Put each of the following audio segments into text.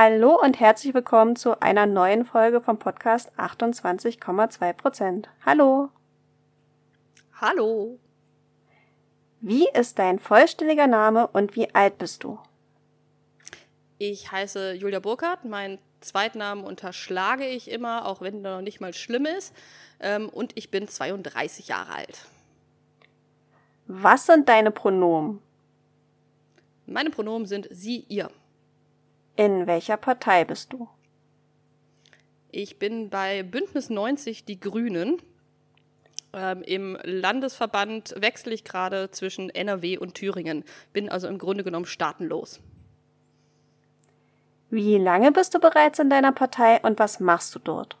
Hallo und herzlich willkommen zu einer neuen Folge vom Podcast 28,2 Prozent. Hallo. Hallo. Wie ist dein vollständiger Name und wie alt bist du? Ich heiße Julia Burkhardt. Meinen Zweitnamen unterschlage ich immer, auch wenn er noch nicht mal schlimm ist. Ähm, und ich bin 32 Jahre alt. Was sind deine Pronomen? Meine Pronomen sind sie, ihr. In welcher Partei bist du? Ich bin bei Bündnis 90 Die Grünen. Ähm, Im Landesverband wechsle ich gerade zwischen NRW und Thüringen. Bin also im Grunde genommen staatenlos. Wie lange bist du bereits in deiner Partei und was machst du dort?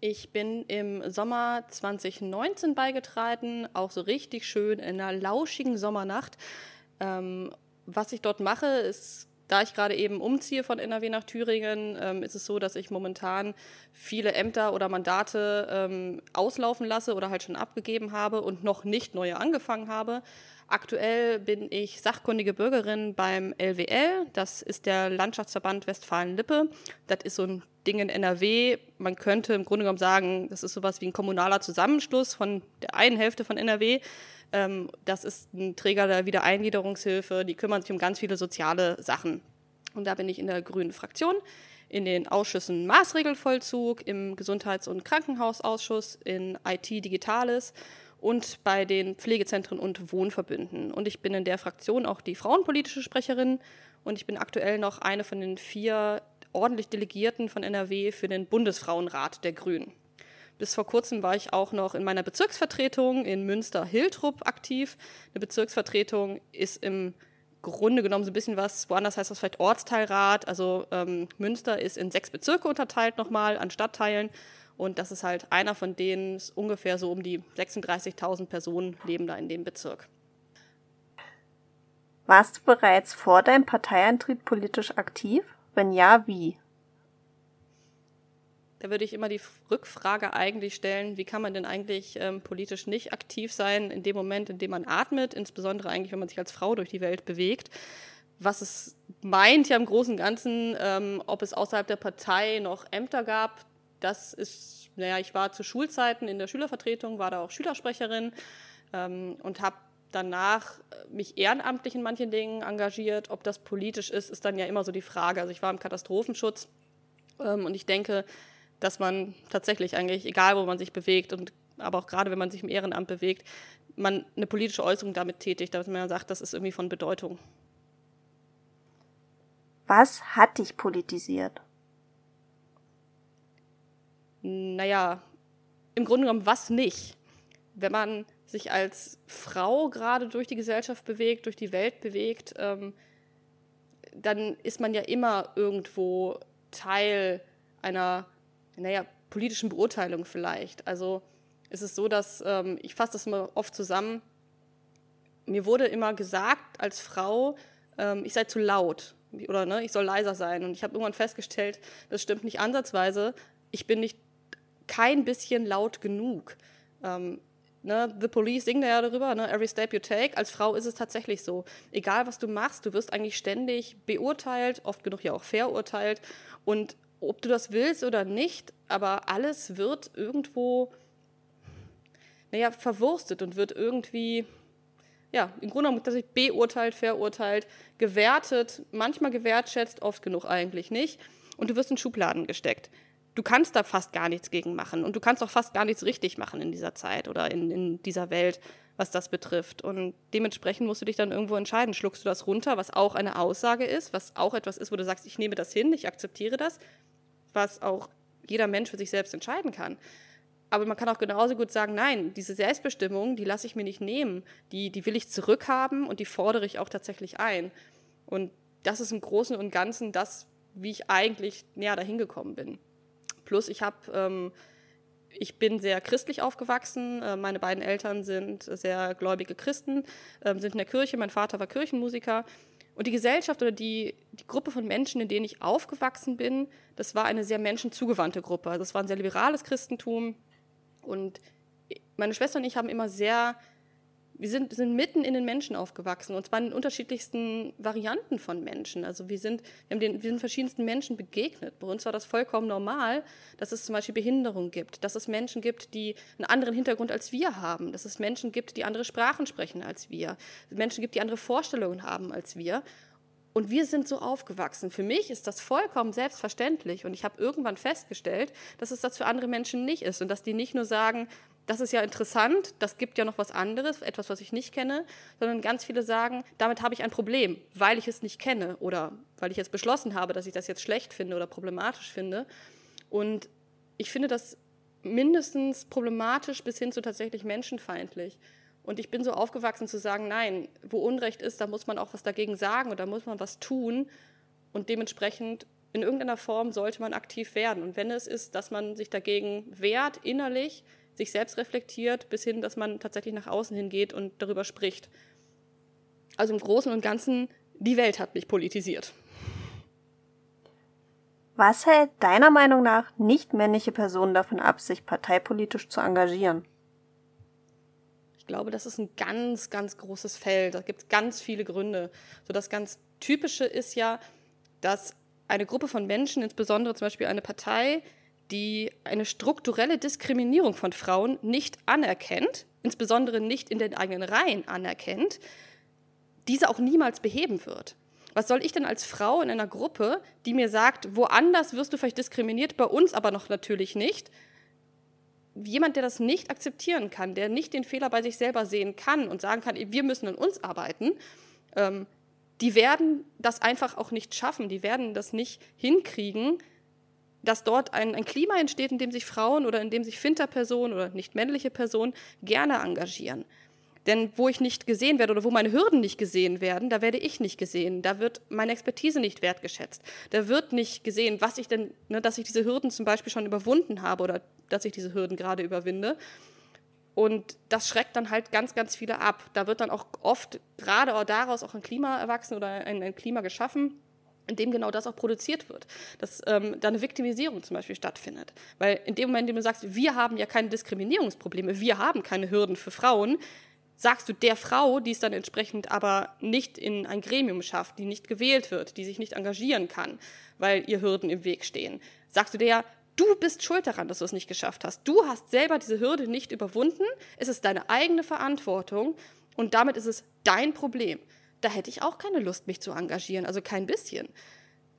Ich bin im Sommer 2019 beigetreten, auch so richtig schön in einer lauschigen Sommernacht. Ähm, was ich dort mache, ist da ich gerade eben umziehe von NRW nach Thüringen, ähm, ist es so, dass ich momentan viele Ämter oder Mandate ähm, auslaufen lasse oder halt schon abgegeben habe und noch nicht neue angefangen habe. Aktuell bin ich sachkundige Bürgerin beim LWL. Das ist der Landschaftsverband Westfalen-Lippe. Das ist so ein Ding in NRW. Man könnte im Grunde genommen sagen, das ist sowas wie ein kommunaler Zusammenschluss von der einen Hälfte von NRW. Ähm, das ist ein Träger der Wiedereingliederungshilfe. Die kümmern sich um ganz viele soziale Sachen. Und da bin ich in der grünen Fraktion, in den Ausschüssen Maßregelvollzug, im Gesundheits- und Krankenhausausschuss, in IT Digitales und bei den Pflegezentren und Wohnverbünden. Und ich bin in der Fraktion auch die frauenpolitische Sprecherin und ich bin aktuell noch eine von den vier ordentlich Delegierten von NRW für den Bundesfrauenrat der Grünen. Bis vor kurzem war ich auch noch in meiner Bezirksvertretung in Münster-Hiltrup aktiv. Eine Bezirksvertretung ist im Grunde genommen so ein bisschen was, woanders heißt das vielleicht Ortsteilrat. Also ähm, Münster ist in sechs Bezirke unterteilt nochmal an Stadtteilen. Und das ist halt einer von denen, ungefähr so um die 36.000 Personen leben da in dem Bezirk. Warst du bereits vor deinem Parteiantritt politisch aktiv? Wenn ja, wie? Da würde ich immer die Rückfrage eigentlich stellen, wie kann man denn eigentlich ähm, politisch nicht aktiv sein in dem Moment, in dem man atmet, insbesondere eigentlich, wenn man sich als Frau durch die Welt bewegt. Was es meint ja im Großen und Ganzen, ähm, ob es außerhalb der Partei noch Ämter gab, das ist, naja, ich war zu Schulzeiten in der Schülervertretung, war da auch Schülersprecherin ähm, und habe danach äh, mich ehrenamtlich in manchen Dingen engagiert. Ob das politisch ist, ist dann ja immer so die Frage. Also ich war im Katastrophenschutz ähm, und ich denke, dass man tatsächlich eigentlich, egal wo man sich bewegt und aber auch gerade wenn man sich im Ehrenamt bewegt, man eine politische Äußerung damit tätigt, dass man sagt, das ist irgendwie von Bedeutung. Was hat dich politisiert? Naja, im Grunde genommen, was nicht? Wenn man sich als Frau gerade durch die Gesellschaft bewegt, durch die Welt bewegt, ähm, dann ist man ja immer irgendwo Teil einer naja, politischen Beurteilung vielleicht. Also es ist so, dass ähm, ich fasse das immer oft zusammen. Mir wurde immer gesagt als Frau, ähm, ich sei zu laut oder ne, ich soll leiser sein. Und ich habe irgendwann festgestellt, das stimmt nicht ansatzweise. Ich bin nicht kein bisschen laut genug. Ähm, ne, The Police singt ja darüber, ne, every step you take. Als Frau ist es tatsächlich so. Egal, was du machst, du wirst eigentlich ständig beurteilt, oft genug ja auch verurteilt. Und ob du das willst oder nicht, aber alles wird irgendwo, naja, verwurstet und wird irgendwie, ja, im Grunde genommen tatsächlich beurteilt, verurteilt, gewertet, manchmal gewertschätzt, oft genug eigentlich nicht. Und du wirst in Schubladen gesteckt. Du kannst da fast gar nichts gegen machen und du kannst auch fast gar nichts richtig machen in dieser Zeit oder in, in dieser Welt, was das betrifft. Und dementsprechend musst du dich dann irgendwo entscheiden. Schluckst du das runter, was auch eine Aussage ist, was auch etwas ist, wo du sagst, ich nehme das hin, ich akzeptiere das, was auch jeder Mensch für sich selbst entscheiden kann. Aber man kann auch genauso gut sagen, nein, diese Selbstbestimmung, die lasse ich mir nicht nehmen, die, die will ich zurückhaben und die fordere ich auch tatsächlich ein. Und das ist im Großen und Ganzen das, wie ich eigentlich näher dahin gekommen bin. Plus ich habe, ähm, ich bin sehr christlich aufgewachsen. Äh, meine beiden Eltern sind sehr gläubige Christen, äh, sind in der Kirche. Mein Vater war Kirchenmusiker. Und die Gesellschaft oder die, die Gruppe von Menschen, in denen ich aufgewachsen bin, das war eine sehr menschenzugewandte Gruppe. Also es war ein sehr liberales Christentum. Und meine Schwester und ich haben immer sehr wir sind, sind mitten in den Menschen aufgewachsen und zwar in den unterschiedlichsten Varianten von Menschen. Also wir sind, wir, haben den, wir sind verschiedensten Menschen begegnet. Bei uns war das vollkommen normal, dass es zum Beispiel Behinderung gibt, dass es Menschen gibt, die einen anderen Hintergrund als wir haben, dass es Menschen gibt, die andere Sprachen sprechen als wir, Menschen gibt, die andere Vorstellungen haben als wir. Und wir sind so aufgewachsen. Für mich ist das vollkommen selbstverständlich. Und ich habe irgendwann festgestellt, dass es das für andere Menschen nicht ist. Und dass die nicht nur sagen, das ist ja interessant, das gibt ja noch was anderes, etwas, was ich nicht kenne, sondern ganz viele sagen, damit habe ich ein Problem, weil ich es nicht kenne oder weil ich jetzt beschlossen habe, dass ich das jetzt schlecht finde oder problematisch finde. Und ich finde das mindestens problematisch bis hin zu tatsächlich menschenfeindlich. Und ich bin so aufgewachsen zu sagen, nein, wo Unrecht ist, da muss man auch was dagegen sagen oder da muss man was tun. Und dementsprechend in irgendeiner Form sollte man aktiv werden. Und wenn es ist, dass man sich dagegen wehrt, innerlich, sich selbst reflektiert, bis hin, dass man tatsächlich nach außen hingeht und darüber spricht. Also im Großen und Ganzen, die Welt hat mich politisiert. Was hält deiner Meinung nach nicht männliche Personen davon ab, sich parteipolitisch zu engagieren? Ich glaube, das ist ein ganz, ganz großes Feld. Da gibt es ganz viele Gründe. So das ganz Typische ist ja, dass eine Gruppe von Menschen, insbesondere zum Beispiel eine Partei, die eine strukturelle Diskriminierung von Frauen nicht anerkennt, insbesondere nicht in den eigenen Reihen anerkennt, diese auch niemals beheben wird. Was soll ich denn als Frau in einer Gruppe, die mir sagt, woanders wirst du vielleicht diskriminiert, bei uns aber noch natürlich nicht, jemand, der das nicht akzeptieren kann, der nicht den Fehler bei sich selber sehen kann und sagen kann, wir müssen an uns arbeiten, ähm, die werden das einfach auch nicht schaffen, die werden das nicht hinkriegen, dass dort ein, ein Klima entsteht, in dem sich Frauen oder in dem sich Finterpersonen oder nicht männliche Personen gerne engagieren. Denn wo ich nicht gesehen werde oder wo meine Hürden nicht gesehen werden, da werde ich nicht gesehen. Da wird meine Expertise nicht wertgeschätzt. Da wird nicht gesehen, was ich denn, ne, dass ich diese Hürden zum Beispiel schon überwunden habe oder dass ich diese Hürden gerade überwinde. Und das schreckt dann halt ganz, ganz viele ab. Da wird dann auch oft gerade daraus auch ein Klima erwachsen oder ein, ein Klima geschaffen, in dem genau das auch produziert wird, dass ähm, da eine Viktimisierung zum Beispiel stattfindet. Weil in dem Moment, in dem du sagst, wir haben ja keine Diskriminierungsprobleme, wir haben keine Hürden für Frauen, sagst du der Frau, die es dann entsprechend aber nicht in ein Gremium schafft, die nicht gewählt wird, die sich nicht engagieren kann, weil ihr Hürden im Weg stehen, sagst du der, du bist schuld daran, dass du es nicht geschafft hast. Du hast selber diese Hürde nicht überwunden, es ist deine eigene Verantwortung und damit ist es dein Problem da hätte ich auch keine Lust, mich zu engagieren, also kein bisschen.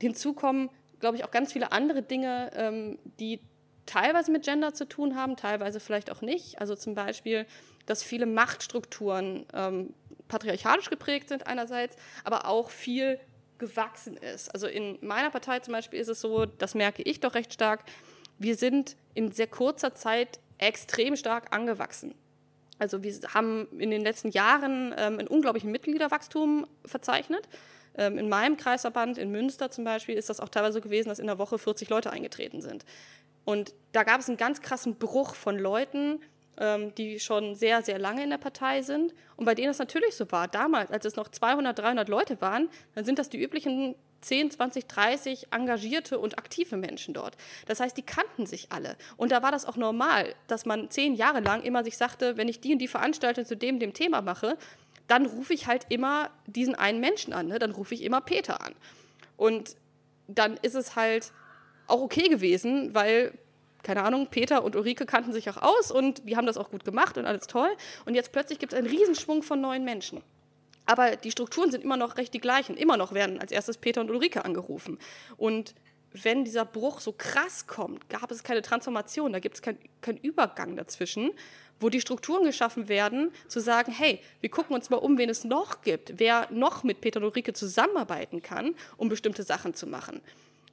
Hinzu kommen, glaube ich, auch ganz viele andere Dinge, ähm, die teilweise mit Gender zu tun haben, teilweise vielleicht auch nicht. Also zum Beispiel, dass viele Machtstrukturen ähm, patriarchalisch geprägt sind einerseits, aber auch viel gewachsen ist. Also in meiner Partei zum Beispiel ist es so, das merke ich doch recht stark, wir sind in sehr kurzer Zeit extrem stark angewachsen. Also wir haben in den letzten Jahren ähm, einen unglaublichen Mitgliederwachstum verzeichnet. Ähm, in meinem Kreisverband in Münster zum Beispiel ist das auch teilweise so gewesen, dass in der Woche 40 Leute eingetreten sind. Und da gab es einen ganz krassen Bruch von Leuten, ähm, die schon sehr, sehr lange in der Partei sind und bei denen es natürlich so war. Damals, als es noch 200, 300 Leute waren, dann sind das die üblichen 10, 20, 30 engagierte und aktive Menschen dort. Das heißt, die kannten sich alle. Und da war das auch normal, dass man zehn Jahre lang immer sich sagte, wenn ich die und die Veranstaltung zu dem, dem Thema mache, dann rufe ich halt immer diesen einen Menschen an. Ne? Dann rufe ich immer Peter an. Und dann ist es halt auch okay gewesen, weil keine Ahnung, Peter und Ulrike kannten sich auch aus und die haben das auch gut gemacht und alles toll. Und jetzt plötzlich gibt es einen Riesenschwung von neuen Menschen. Aber die Strukturen sind immer noch recht die gleichen. Immer noch werden als erstes Peter und Ulrike angerufen. Und wenn dieser Bruch so krass kommt, gab es keine Transformation, da gibt es keinen kein Übergang dazwischen, wo die Strukturen geschaffen werden, zu sagen, hey, wir gucken uns mal um, wen es noch gibt, wer noch mit Peter und Ulrike zusammenarbeiten kann, um bestimmte Sachen zu machen.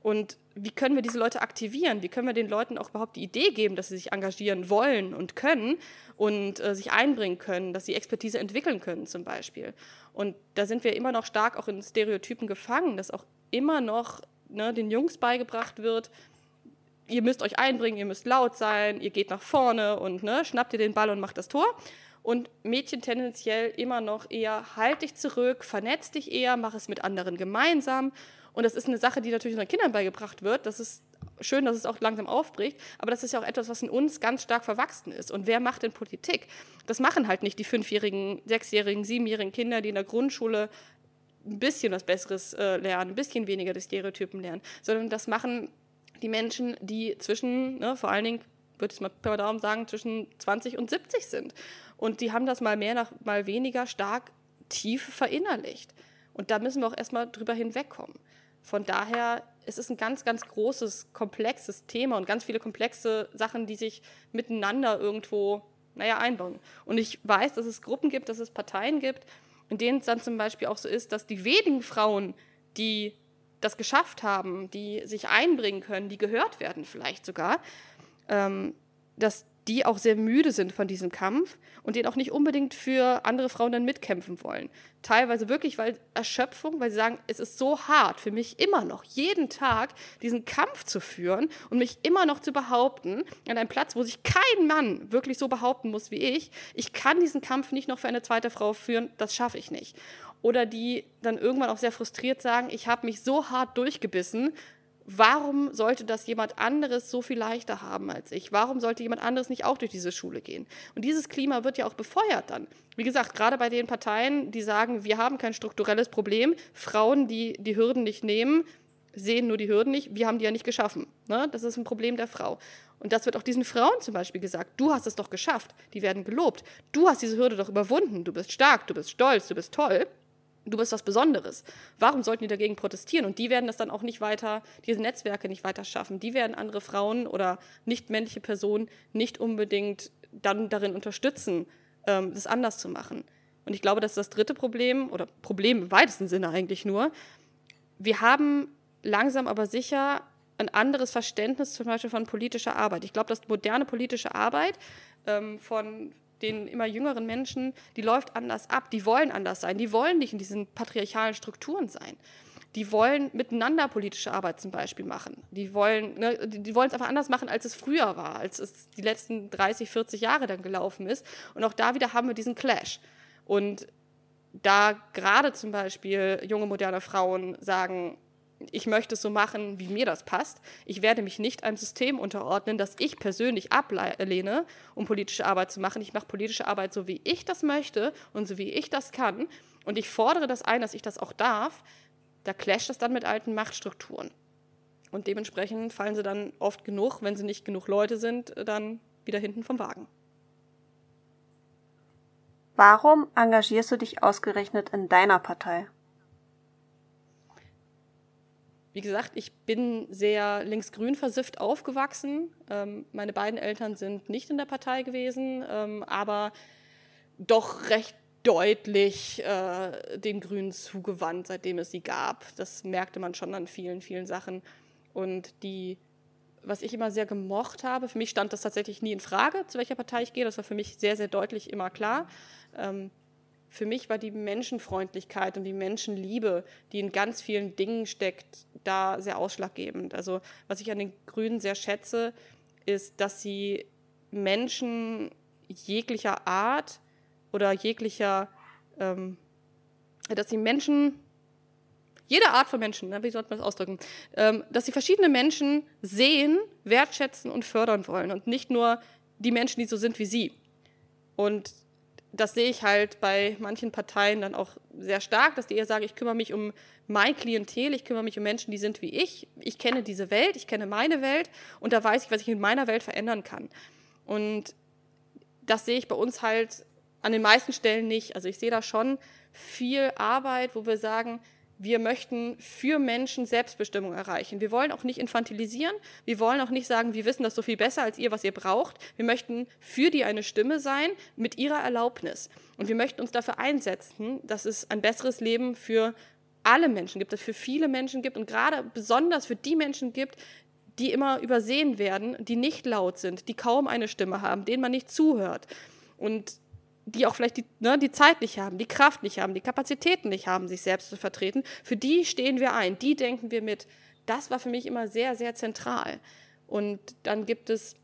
Und wie können wir diese Leute aktivieren? Wie können wir den Leuten auch überhaupt die Idee geben, dass sie sich engagieren wollen und können und äh, sich einbringen können, dass sie Expertise entwickeln können zum Beispiel? Und da sind wir immer noch stark auch in Stereotypen gefangen, dass auch immer noch ne, den Jungs beigebracht wird, ihr müsst euch einbringen, ihr müsst laut sein, ihr geht nach vorne und ne, schnappt ihr den Ball und macht das Tor. Und Mädchen tendenziell immer noch eher, halt dich zurück, vernetz dich eher, mach es mit anderen gemeinsam. Und das ist eine Sache, die natürlich unseren Kindern beigebracht wird. Das ist schön, dass es auch langsam aufbricht, aber das ist ja auch etwas, was in uns ganz stark verwachsen ist. Und wer macht denn Politik? Das machen halt nicht die fünfjährigen, sechsjährigen, siebenjährigen Kinder, die in der Grundschule ein bisschen was Besseres äh, lernen, ein bisschen weniger die Stereotypen lernen, sondern das machen die Menschen, die zwischen, ne, vor allen Dingen, würde ich mal per Daumen sagen, zwischen 20 und 70 sind. Und die haben das mal mehr, nach, mal weniger stark tief verinnerlicht. Und da müssen wir auch erstmal drüber hinwegkommen. Von daher es ist ein ganz, ganz großes, komplexes Thema und ganz viele komplexe Sachen, die sich miteinander irgendwo, naja, einbauen. Und ich weiß, dass es Gruppen gibt, dass es Parteien gibt, in denen es dann zum Beispiel auch so ist, dass die wenigen Frauen, die das geschafft haben, die sich einbringen können, die gehört werden vielleicht sogar, ähm, dass die auch sehr müde sind von diesem Kampf und den auch nicht unbedingt für andere Frauen dann mitkämpfen wollen. Teilweise wirklich, weil Erschöpfung, weil sie sagen, es ist so hart für mich immer noch, jeden Tag diesen Kampf zu führen und mich immer noch zu behaupten, an einem Platz, wo sich kein Mann wirklich so behaupten muss wie ich, ich kann diesen Kampf nicht noch für eine zweite Frau führen, das schaffe ich nicht. Oder die dann irgendwann auch sehr frustriert sagen, ich habe mich so hart durchgebissen, warum sollte das jemand anderes so viel leichter haben als ich? Warum sollte jemand anderes nicht auch durch diese Schule gehen? Und dieses Klima wird ja auch befeuert dann. Wie gesagt, gerade bei den Parteien, die sagen, wir haben kein strukturelles Problem, Frauen, die die Hürden nicht nehmen, sehen nur die Hürden nicht, wir haben die ja nicht geschaffen. Ne? Das ist ein Problem der Frau. Und das wird auch diesen Frauen zum Beispiel gesagt. Du hast es doch geschafft. Die werden gelobt. Du hast diese Hürde doch überwunden. Du bist stark, du bist stolz, du bist toll du bist was Besonderes. Warum sollten die dagegen protestieren? Und die werden das dann auch nicht weiter, diese Netzwerke nicht weiter schaffen. Die werden andere Frauen oder nicht männliche Personen nicht unbedingt dann darin unterstützen, ähm, das anders zu machen. Und ich glaube, das ist das dritte Problem, oder Problem im weitesten Sinne eigentlich nur. Wir haben langsam aber sicher ein anderes Verständnis zum Beispiel von politischer Arbeit. Ich glaube, dass moderne politische Arbeit ähm, von den immer jüngeren Menschen, die läuft anders ab, die wollen anders sein, die wollen nicht in diesen patriarchalen Strukturen sein. Die wollen miteinander politische Arbeit zum Beispiel machen. Die wollen, ne, die, wollen es einfach anders machen, als es früher war, als es die letzten 30, 40 Jahre dann gelaufen ist. Und auch da wieder haben wir diesen Clash. Und da gerade zum Beispiel junge moderne Frauen sagen, ich möchte es so machen, wie mir das passt. Ich werde mich nicht einem System unterordnen, das ich persönlich ablehne, um politische Arbeit zu machen. Ich mache politische Arbeit so, wie ich das möchte und so, wie ich das kann. Und ich fordere das ein, dass ich das auch darf. Da clasht das dann mit alten Machtstrukturen. Und dementsprechend fallen sie dann oft genug, wenn sie nicht genug Leute sind, dann wieder hinten vom Wagen. Warum engagierst du dich ausgerechnet in deiner Partei? Wie gesagt, ich bin sehr linksgrün versifft aufgewachsen. Ähm, meine beiden Eltern sind nicht in der Partei gewesen, ähm, aber doch recht deutlich äh, den Grünen zugewandt, seitdem es sie gab. Das merkte man schon an vielen, vielen Sachen. Und die, was ich immer sehr gemocht habe, für mich stand das tatsächlich nie in Frage, zu welcher Partei ich gehe. Das war für mich sehr, sehr deutlich immer klar. Ähm, für mich war die Menschenfreundlichkeit und die Menschenliebe, die in ganz vielen Dingen steckt, da sehr ausschlaggebend. Also was ich an den Grünen sehr schätze, ist, dass sie Menschen jeglicher Art oder jeglicher, ähm, dass sie Menschen, jede Art von Menschen, wie sollte man das ausdrücken, ähm, dass sie verschiedene Menschen sehen, wertschätzen und fördern wollen und nicht nur die Menschen, die so sind wie sie. Und das sehe ich halt bei manchen Parteien dann auch sehr stark, dass die eher sagen, ich kümmere mich um mein Klientel, ich kümmere mich um Menschen, die sind wie ich. Ich kenne diese Welt, ich kenne meine Welt und da weiß ich, was ich in meiner Welt verändern kann. Und das sehe ich bei uns halt an den meisten Stellen nicht. Also ich sehe da schon viel Arbeit, wo wir sagen, wir möchten für Menschen Selbstbestimmung erreichen. Wir wollen auch nicht infantilisieren. Wir wollen auch nicht sagen, wir wissen das so viel besser als ihr, was ihr braucht. Wir möchten für die eine Stimme sein mit ihrer Erlaubnis. Und wir möchten uns dafür einsetzen, dass es ein besseres Leben für alle Menschen gibt, dass es für viele Menschen gibt und gerade besonders für die Menschen gibt, die immer übersehen werden, die nicht laut sind, die kaum eine Stimme haben, denen man nicht zuhört. Und die auch vielleicht die, ne, die Zeit nicht haben, die Kraft nicht haben, die Kapazitäten nicht haben, sich selbst zu vertreten, für die stehen wir ein, die denken wir mit. Das war für mich immer sehr, sehr zentral. Und dann gibt es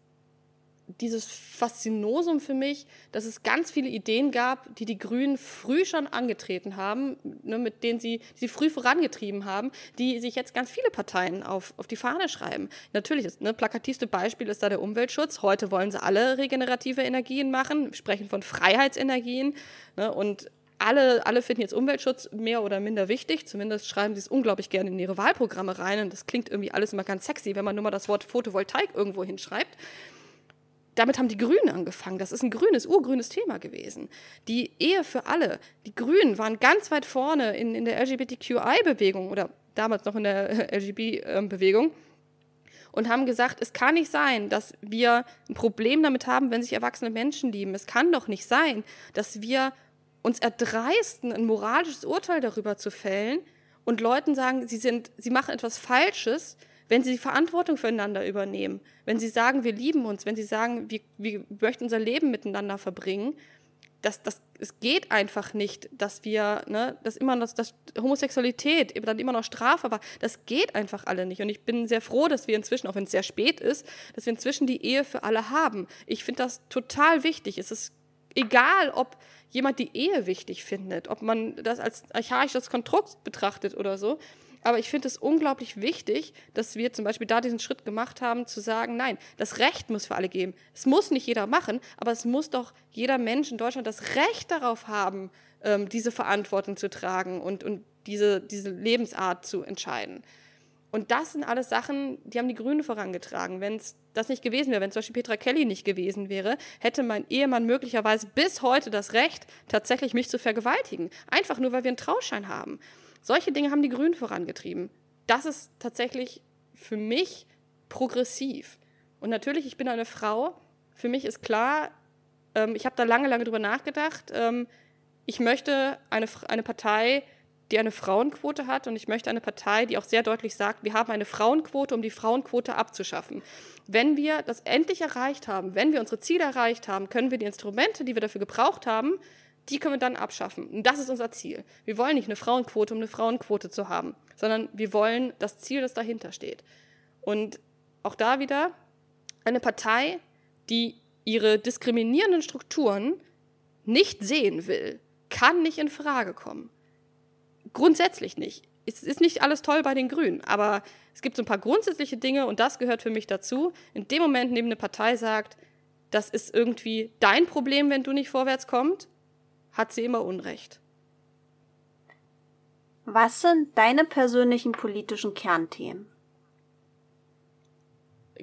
dieses Faszinosum für mich, dass es ganz viele Ideen gab, die die Grünen früh schon angetreten haben, ne, mit denen sie, sie früh vorangetrieben haben, die sich jetzt ganz viele Parteien auf, auf die Fahne schreiben. Natürlich, das ne, plakativste Beispiel ist da der Umweltschutz. Heute wollen sie alle regenerative Energien machen, sprechen von Freiheitsenergien ne, und alle, alle finden jetzt Umweltschutz mehr oder minder wichtig. Zumindest schreiben sie es unglaublich gerne in ihre Wahlprogramme rein. Und das klingt irgendwie alles immer ganz sexy, wenn man nur mal das Wort Photovoltaik irgendwo hinschreibt damit haben die Grünen angefangen. Das ist ein grünes, urgrünes Thema gewesen. Die Ehe für alle. Die Grünen waren ganz weit vorne in, in der LGBTQI-Bewegung oder damals noch in der LGB-Bewegung und haben gesagt, es kann nicht sein, dass wir ein Problem damit haben, wenn sich erwachsene Menschen lieben. Es kann doch nicht sein, dass wir uns erdreisten, ein moralisches Urteil darüber zu fällen und Leuten sagen, sie, sind, sie machen etwas Falsches, wenn sie die Verantwortung füreinander übernehmen, wenn sie sagen, wir lieben uns, wenn sie sagen, wir, wir möchten unser Leben miteinander verbringen, das, das, es geht einfach nicht, dass wir, ne, dass immer noch, dass Homosexualität dann immer noch Strafe war. Das geht einfach alle nicht. Und ich bin sehr froh, dass wir inzwischen, auch wenn es sehr spät ist, dass wir inzwischen die Ehe für alle haben. Ich finde das total wichtig. Es ist egal, ob jemand die Ehe wichtig findet, ob man das als archaisches Konstrukt betrachtet oder so. Aber ich finde es unglaublich wichtig, dass wir zum Beispiel da diesen Schritt gemacht haben, zu sagen, nein, das Recht muss für alle geben. Es muss nicht jeder machen, aber es muss doch jeder Mensch in Deutschland das Recht darauf haben, ähm, diese Verantwortung zu tragen und, und diese, diese Lebensart zu entscheiden. Und das sind alles Sachen, die haben die Grünen vorangetragen. Wenn es das nicht gewesen wäre, wenn zum Beispiel Petra Kelly nicht gewesen wäre, hätte mein Ehemann möglicherweise bis heute das Recht, tatsächlich mich zu vergewaltigen. Einfach nur, weil wir einen Trauschein haben. Solche Dinge haben die Grünen vorangetrieben. Das ist tatsächlich für mich progressiv. Und natürlich, ich bin eine Frau. Für mich ist klar, ähm, ich habe da lange, lange drüber nachgedacht. Ähm, ich möchte eine, eine Partei, die eine Frauenquote hat und ich möchte eine Partei, die auch sehr deutlich sagt, wir haben eine Frauenquote, um die Frauenquote abzuschaffen. Wenn wir das endlich erreicht haben, wenn wir unsere Ziele erreicht haben, können wir die Instrumente, die wir dafür gebraucht haben, die können wir dann abschaffen. Und das ist unser Ziel. Wir wollen nicht eine Frauenquote, um eine Frauenquote zu haben, sondern wir wollen das Ziel, das dahinter steht. Und auch da wieder eine Partei, die ihre diskriminierenden Strukturen nicht sehen will, kann nicht in Frage kommen. Grundsätzlich nicht. Es ist nicht alles toll bei den Grünen, aber es gibt so ein paar grundsätzliche Dinge und das gehört für mich dazu. In dem Moment, in dem eine Partei sagt, das ist irgendwie dein Problem, wenn du nicht vorwärts kommst, hat sie immer Unrecht. Was sind deine persönlichen politischen Kernthemen?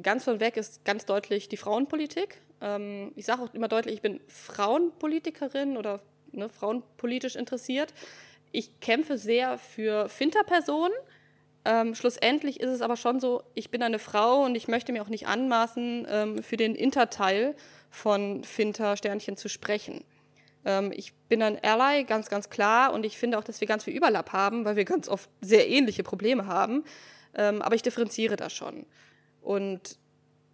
Ganz von weg ist ganz deutlich die Frauenpolitik. Ähm, ich sage auch immer deutlich, ich bin Frauenpolitikerin oder ne, frauenpolitisch interessiert. Ich kämpfe sehr für Finterpersonen. Ähm, schlussendlich ist es aber schon so, ich bin eine Frau und ich möchte mir auch nicht anmaßen, ähm, für den Interteil von Finter-Sternchen zu sprechen. Ähm, ich bin ein Ally, ganz, ganz klar. Und ich finde auch, dass wir ganz viel Überlapp haben, weil wir ganz oft sehr ähnliche Probleme haben. Ähm, aber ich differenziere das schon. Und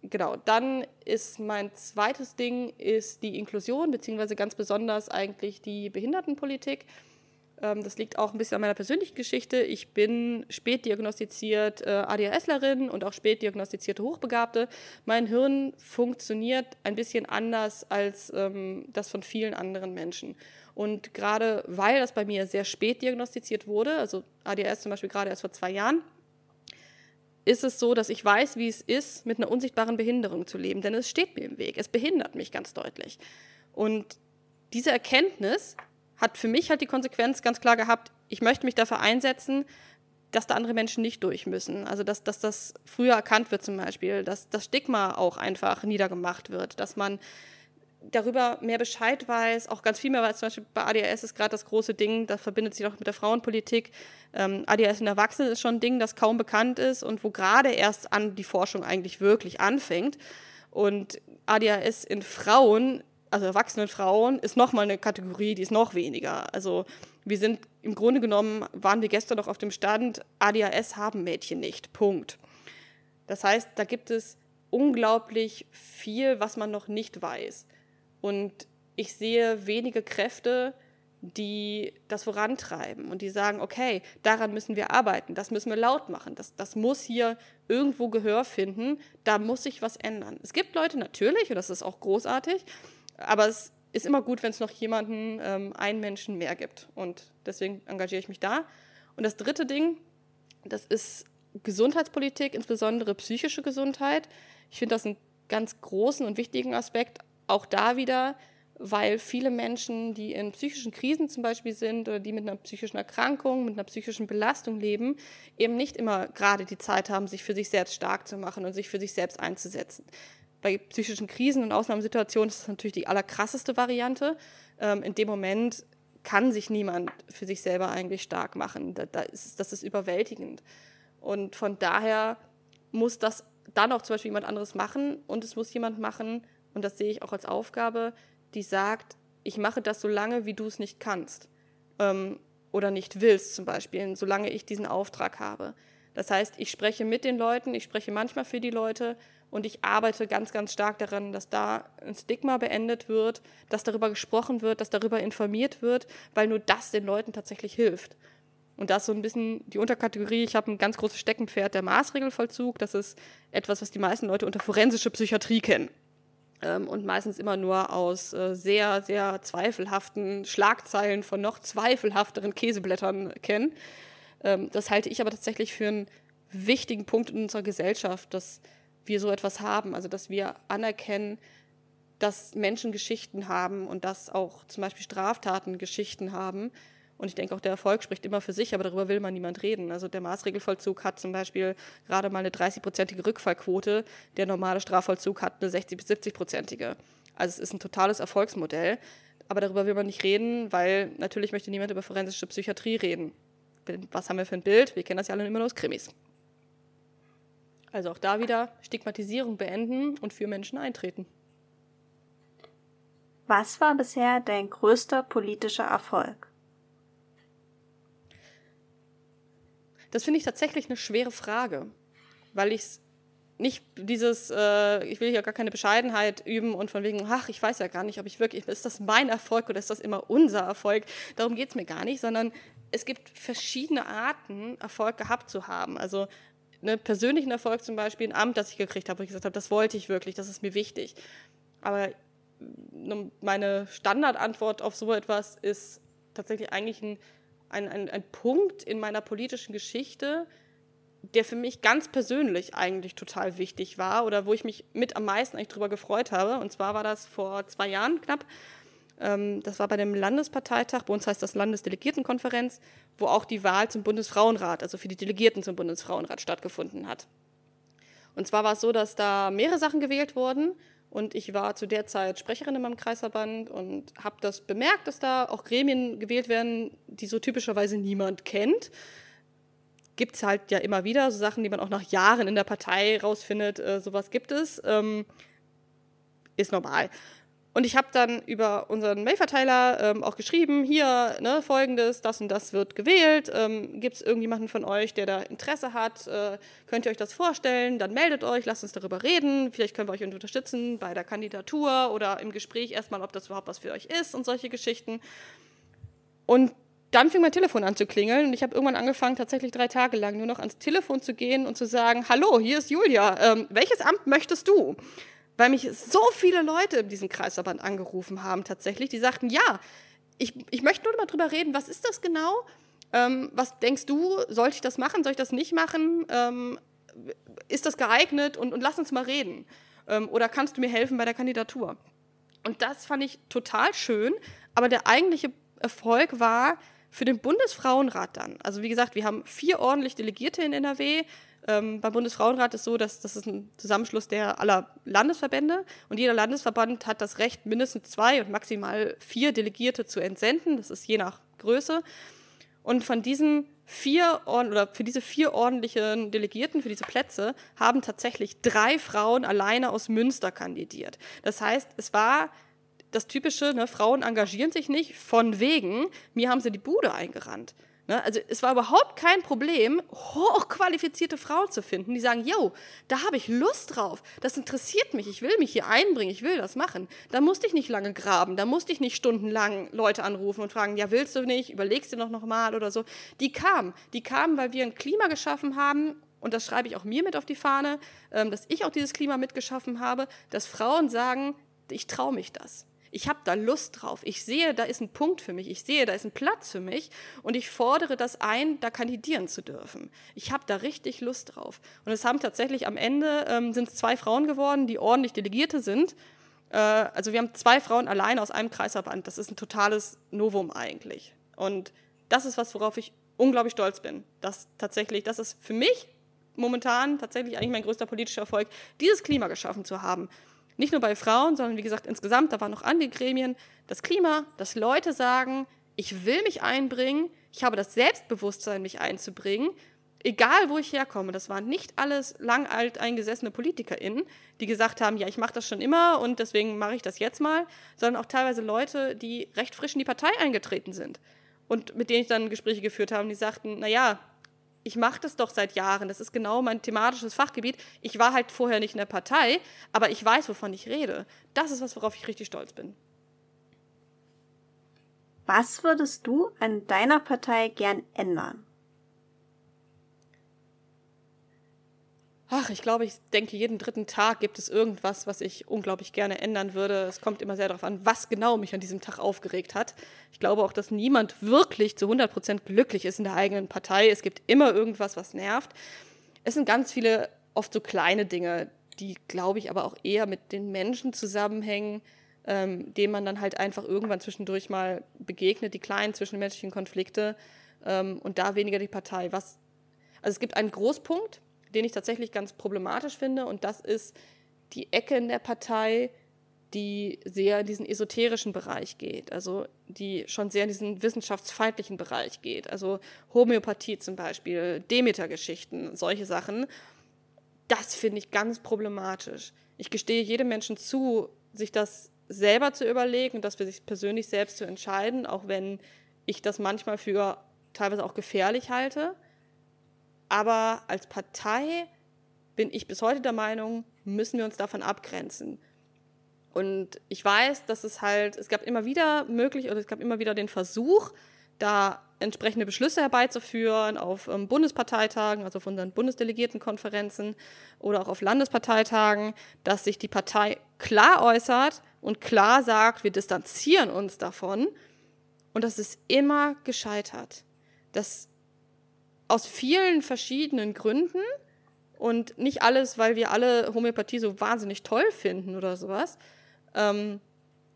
genau, dann ist mein zweites Ding ist die Inklusion, beziehungsweise ganz besonders eigentlich die Behindertenpolitik. Ähm, das liegt auch ein bisschen an meiner persönlichen Geschichte. Ich bin spät diagnostiziert äh, ADHSlerin und auch spät diagnostizierte Hochbegabte. Mein Hirn funktioniert ein bisschen anders als ähm, das von vielen anderen Menschen. Und gerade weil das bei mir sehr spät diagnostiziert wurde, also ADHS zum Beispiel gerade erst vor zwei Jahren, ist es so, dass ich weiß, wie es ist, mit einer unsichtbaren Behinderung zu leben. Denn es steht mir im Weg. Es behindert mich ganz deutlich. Und diese Erkenntnis hat für mich halt die Konsequenz ganz klar gehabt, ich möchte mich dafür einsetzen, dass da andere Menschen nicht durch müssen. Also dass, dass das früher erkannt wird zum Beispiel, dass das Stigma auch einfach niedergemacht wird, dass man darüber mehr Bescheid weiß, auch ganz viel mehr weiß. Zum Beispiel bei ADHS ist gerade das große Ding, das verbindet sich auch mit der Frauenpolitik. Ähm, ADHS in Erwachsenen ist schon ein Ding, das kaum bekannt ist und wo gerade erst an die Forschung eigentlich wirklich anfängt. Und ADHS in Frauen also erwachsene Frauen, ist nochmal eine Kategorie, die ist noch weniger. Also wir sind im Grunde genommen, waren wir gestern noch auf dem Stand, ADHS haben Mädchen nicht. Punkt. Das heißt, da gibt es unglaublich viel, was man noch nicht weiß. Und ich sehe wenige Kräfte, die das vorantreiben und die sagen, okay, daran müssen wir arbeiten, das müssen wir laut machen, das, das muss hier irgendwo Gehör finden, da muss sich was ändern. Es gibt Leute natürlich, und das ist auch großartig, aber es ist immer gut, wenn es noch jemanden, ähm, einen Menschen mehr gibt. Und deswegen engagiere ich mich da. Und das dritte Ding, das ist Gesundheitspolitik, insbesondere psychische Gesundheit. Ich finde das einen ganz großen und wichtigen Aspekt. Auch da wieder, weil viele Menschen, die in psychischen Krisen zum Beispiel sind oder die mit einer psychischen Erkrankung, mit einer psychischen Belastung leben, eben nicht immer gerade die Zeit haben, sich für sich selbst stark zu machen und sich für sich selbst einzusetzen. Bei psychischen Krisen und Ausnahmesituationen ist das natürlich die allerkrasseste Variante. Ähm, in dem Moment kann sich niemand für sich selber eigentlich stark machen. Da, da ist, das ist überwältigend. Und von daher muss das dann auch zum Beispiel jemand anderes machen und es muss jemand machen, und das sehe ich auch als Aufgabe, die sagt, ich mache das so lange, wie du es nicht kannst ähm, oder nicht willst zum Beispiel, solange ich diesen Auftrag habe. Das heißt, ich spreche mit den Leuten, ich spreche manchmal für die Leute und ich arbeite ganz, ganz stark daran, dass da ein Stigma beendet wird, dass darüber gesprochen wird, dass darüber informiert wird, weil nur das den Leuten tatsächlich hilft. Und das ist so ein bisschen die Unterkategorie. Ich habe ein ganz großes Steckenpferd, der Maßregelvollzug. Das ist etwas, was die meisten Leute unter forensische Psychiatrie kennen ähm, und meistens immer nur aus äh, sehr, sehr zweifelhaften Schlagzeilen von noch zweifelhafteren Käseblättern kennen. Ähm, das halte ich aber tatsächlich für einen wichtigen Punkt in unserer Gesellschaft, dass wir so etwas haben, also dass wir anerkennen, dass Menschen Geschichten haben und dass auch zum Beispiel Straftaten Geschichten haben und ich denke auch, der Erfolg spricht immer für sich, aber darüber will man niemand reden. Also der Maßregelvollzug hat zum Beispiel gerade mal eine 30-prozentige Rückfallquote. Der normale Strafvollzug hat eine 60- bis 70-prozentige. Also es ist ein totales Erfolgsmodell. Aber darüber will man nicht reden, weil natürlich möchte niemand über forensische Psychiatrie reden. Was haben wir für ein Bild? Wir kennen das ja alle immer nur aus Krimis. Also auch da wieder Stigmatisierung beenden und für Menschen eintreten. Was war bisher dein größter politischer Erfolg? Das finde ich tatsächlich eine schwere Frage, weil ich es nicht dieses, äh, ich will hier gar keine Bescheidenheit üben und von wegen, ach, ich weiß ja gar nicht, ob ich wirklich, ist das mein Erfolg oder ist das immer unser Erfolg? Darum geht es mir gar nicht, sondern es gibt verschiedene Arten, Erfolg gehabt zu haben. Also einen persönlichen Erfolg zum Beispiel, ein Amt, das ich gekriegt habe, wo ich gesagt habe, das wollte ich wirklich, das ist mir wichtig. Aber meine Standardantwort auf so etwas ist tatsächlich eigentlich ein ein, ein, ein Punkt in meiner politischen Geschichte, der für mich ganz persönlich eigentlich total wichtig war oder wo ich mich mit am meisten eigentlich drüber gefreut habe. Und zwar war das vor zwei Jahren knapp. Ähm, das war bei dem Landesparteitag, bei uns heißt das Landesdelegiertenkonferenz, wo auch die Wahl zum Bundesfrauenrat, also für die Delegierten zum Bundesfrauenrat stattgefunden hat. Und zwar war es so, dass da mehrere Sachen gewählt wurden und ich war zu der Zeit Sprecherin in meinem Kreisverband und habe das bemerkt, dass da auch Gremien gewählt werden, die so typischerweise niemand kennt. Gibt es halt ja immer wieder, so Sachen, die man auch nach Jahren in der Partei rausfindet, äh, sowas gibt es. Ähm, ist normal. Und ich habe dann über unseren Mailverteiler ähm, auch geschrieben, hier ne, folgendes, das und das wird gewählt. Ähm, Gibt es irgendjemanden von euch, der da Interesse hat? Äh, könnt ihr euch das vorstellen? Dann meldet euch, lasst uns darüber reden. Vielleicht können wir euch unterstützen bei der Kandidatur oder im Gespräch erstmal, ob das überhaupt was für euch ist und solche Geschichten. Und dann fing mein Telefon an zu klingeln und ich habe irgendwann angefangen, tatsächlich drei Tage lang nur noch ans Telefon zu gehen und zu sagen, hallo, hier ist Julia, ähm, welches Amt möchtest du? Weil mich so viele Leute in diesem Kreisverband angerufen haben tatsächlich, die sagten, ja, ich, ich möchte nur mal drüber reden, was ist das genau? Ähm, was denkst du, sollte ich das machen, soll ich das nicht machen? Ähm, ist das geeignet? Und, und lass uns mal reden. Ähm, oder kannst du mir helfen bei der Kandidatur? Und das fand ich total schön, aber der eigentliche Erfolg war für den Bundesfrauenrat dann. Also wie gesagt, wir haben vier ordentlich Delegierte in NRW, ähm, beim Bundesfrauenrat ist so, dass das ist ein Zusammenschluss der aller Landesverbände und jeder Landesverband hat das Recht, mindestens zwei und maximal vier Delegierte zu entsenden. Das ist je nach Größe. Und von diesen vier oder für diese vier ordentlichen Delegierten, für diese Plätze, haben tatsächlich drei Frauen alleine aus Münster kandidiert. Das heißt, es war das typische, ne, Frauen engagieren sich nicht von wegen, mir haben sie die Bude eingerannt. Ne? Also es war überhaupt kein Problem, hochqualifizierte Frauen zu finden, die sagen, yo, da habe ich Lust drauf, das interessiert mich, ich will mich hier einbringen, ich will das machen. Da musste ich nicht lange graben, da musste ich nicht stundenlang Leute anrufen und fragen, ja, willst du nicht, überlegst du noch, noch mal oder so. Die kamen, die kamen, weil wir ein Klima geschaffen haben und das schreibe ich auch mir mit auf die Fahne, ähm, dass ich auch dieses Klima mitgeschaffen habe, dass Frauen sagen, ich traue mich das. Ich habe da Lust drauf. Ich sehe, da ist ein Punkt für mich. Ich sehe, da ist ein Platz für mich. Und ich fordere das ein, da kandidieren zu dürfen. Ich habe da richtig Lust drauf. Und es haben tatsächlich am Ende ähm, sind zwei Frauen geworden, die ordentlich Delegierte sind. Äh, also wir haben zwei Frauen allein aus einem Kreisverband. Das ist ein totales Novum eigentlich. Und das ist was, worauf ich unglaublich stolz bin. Das tatsächlich, das ist für mich momentan tatsächlich eigentlich mein größter politischer Erfolg, dieses Klima geschaffen zu haben. Nicht nur bei Frauen, sondern wie gesagt insgesamt, da waren noch andere Gremien. Das Klima, dass Leute sagen, ich will mich einbringen, ich habe das Selbstbewusstsein, mich einzubringen, egal wo ich herkomme. Das waren nicht alles lang alt eingesessene PolitikerInnen, die gesagt haben, ja, ich mache das schon immer und deswegen mache ich das jetzt mal, sondern auch teilweise Leute, die recht frisch in die Partei eingetreten sind und mit denen ich dann Gespräche geführt habe, die sagten, naja, ich mache das doch seit Jahren, das ist genau mein thematisches Fachgebiet. Ich war halt vorher nicht in der Partei, aber ich weiß, wovon ich rede. Das ist was, worauf ich richtig stolz bin. Was würdest du an deiner Partei gern ändern? Ach, ich glaube, ich denke, jeden dritten Tag gibt es irgendwas, was ich unglaublich gerne ändern würde. Es kommt immer sehr darauf an, was genau mich an diesem Tag aufgeregt hat. Ich glaube auch, dass niemand wirklich zu 100 Prozent glücklich ist in der eigenen Partei. Es gibt immer irgendwas, was nervt. Es sind ganz viele, oft so kleine Dinge, die, glaube ich, aber auch eher mit den Menschen zusammenhängen, ähm, denen man dann halt einfach irgendwann zwischendurch mal begegnet, die kleinen zwischenmenschlichen Konflikte ähm, und da weniger die Partei. Was, also es gibt einen Großpunkt, den ich tatsächlich ganz problematisch finde. Und das ist die Ecke in der Partei, die sehr in diesen esoterischen Bereich geht, also die schon sehr in diesen wissenschaftsfeindlichen Bereich geht. Also Homöopathie zum Beispiel, Demeter-Geschichten, solche Sachen. Das finde ich ganz problematisch. Ich gestehe jedem Menschen zu, sich das selber zu überlegen und das für sich persönlich selbst zu entscheiden, auch wenn ich das manchmal für teilweise auch gefährlich halte. Aber als Partei bin ich bis heute der Meinung, müssen wir uns davon abgrenzen. Und ich weiß, dass es halt, es gab immer wieder möglich, oder es gab immer wieder den Versuch, da entsprechende Beschlüsse herbeizuführen auf ähm, Bundesparteitagen, also auf unseren Bundesdelegiertenkonferenzen oder auch auf Landesparteitagen, dass sich die Partei klar äußert und klar sagt, wir distanzieren uns davon. Und das ist immer gescheitert. Das aus vielen verschiedenen Gründen und nicht alles, weil wir alle Homöopathie so wahnsinnig toll finden oder sowas. Ähm,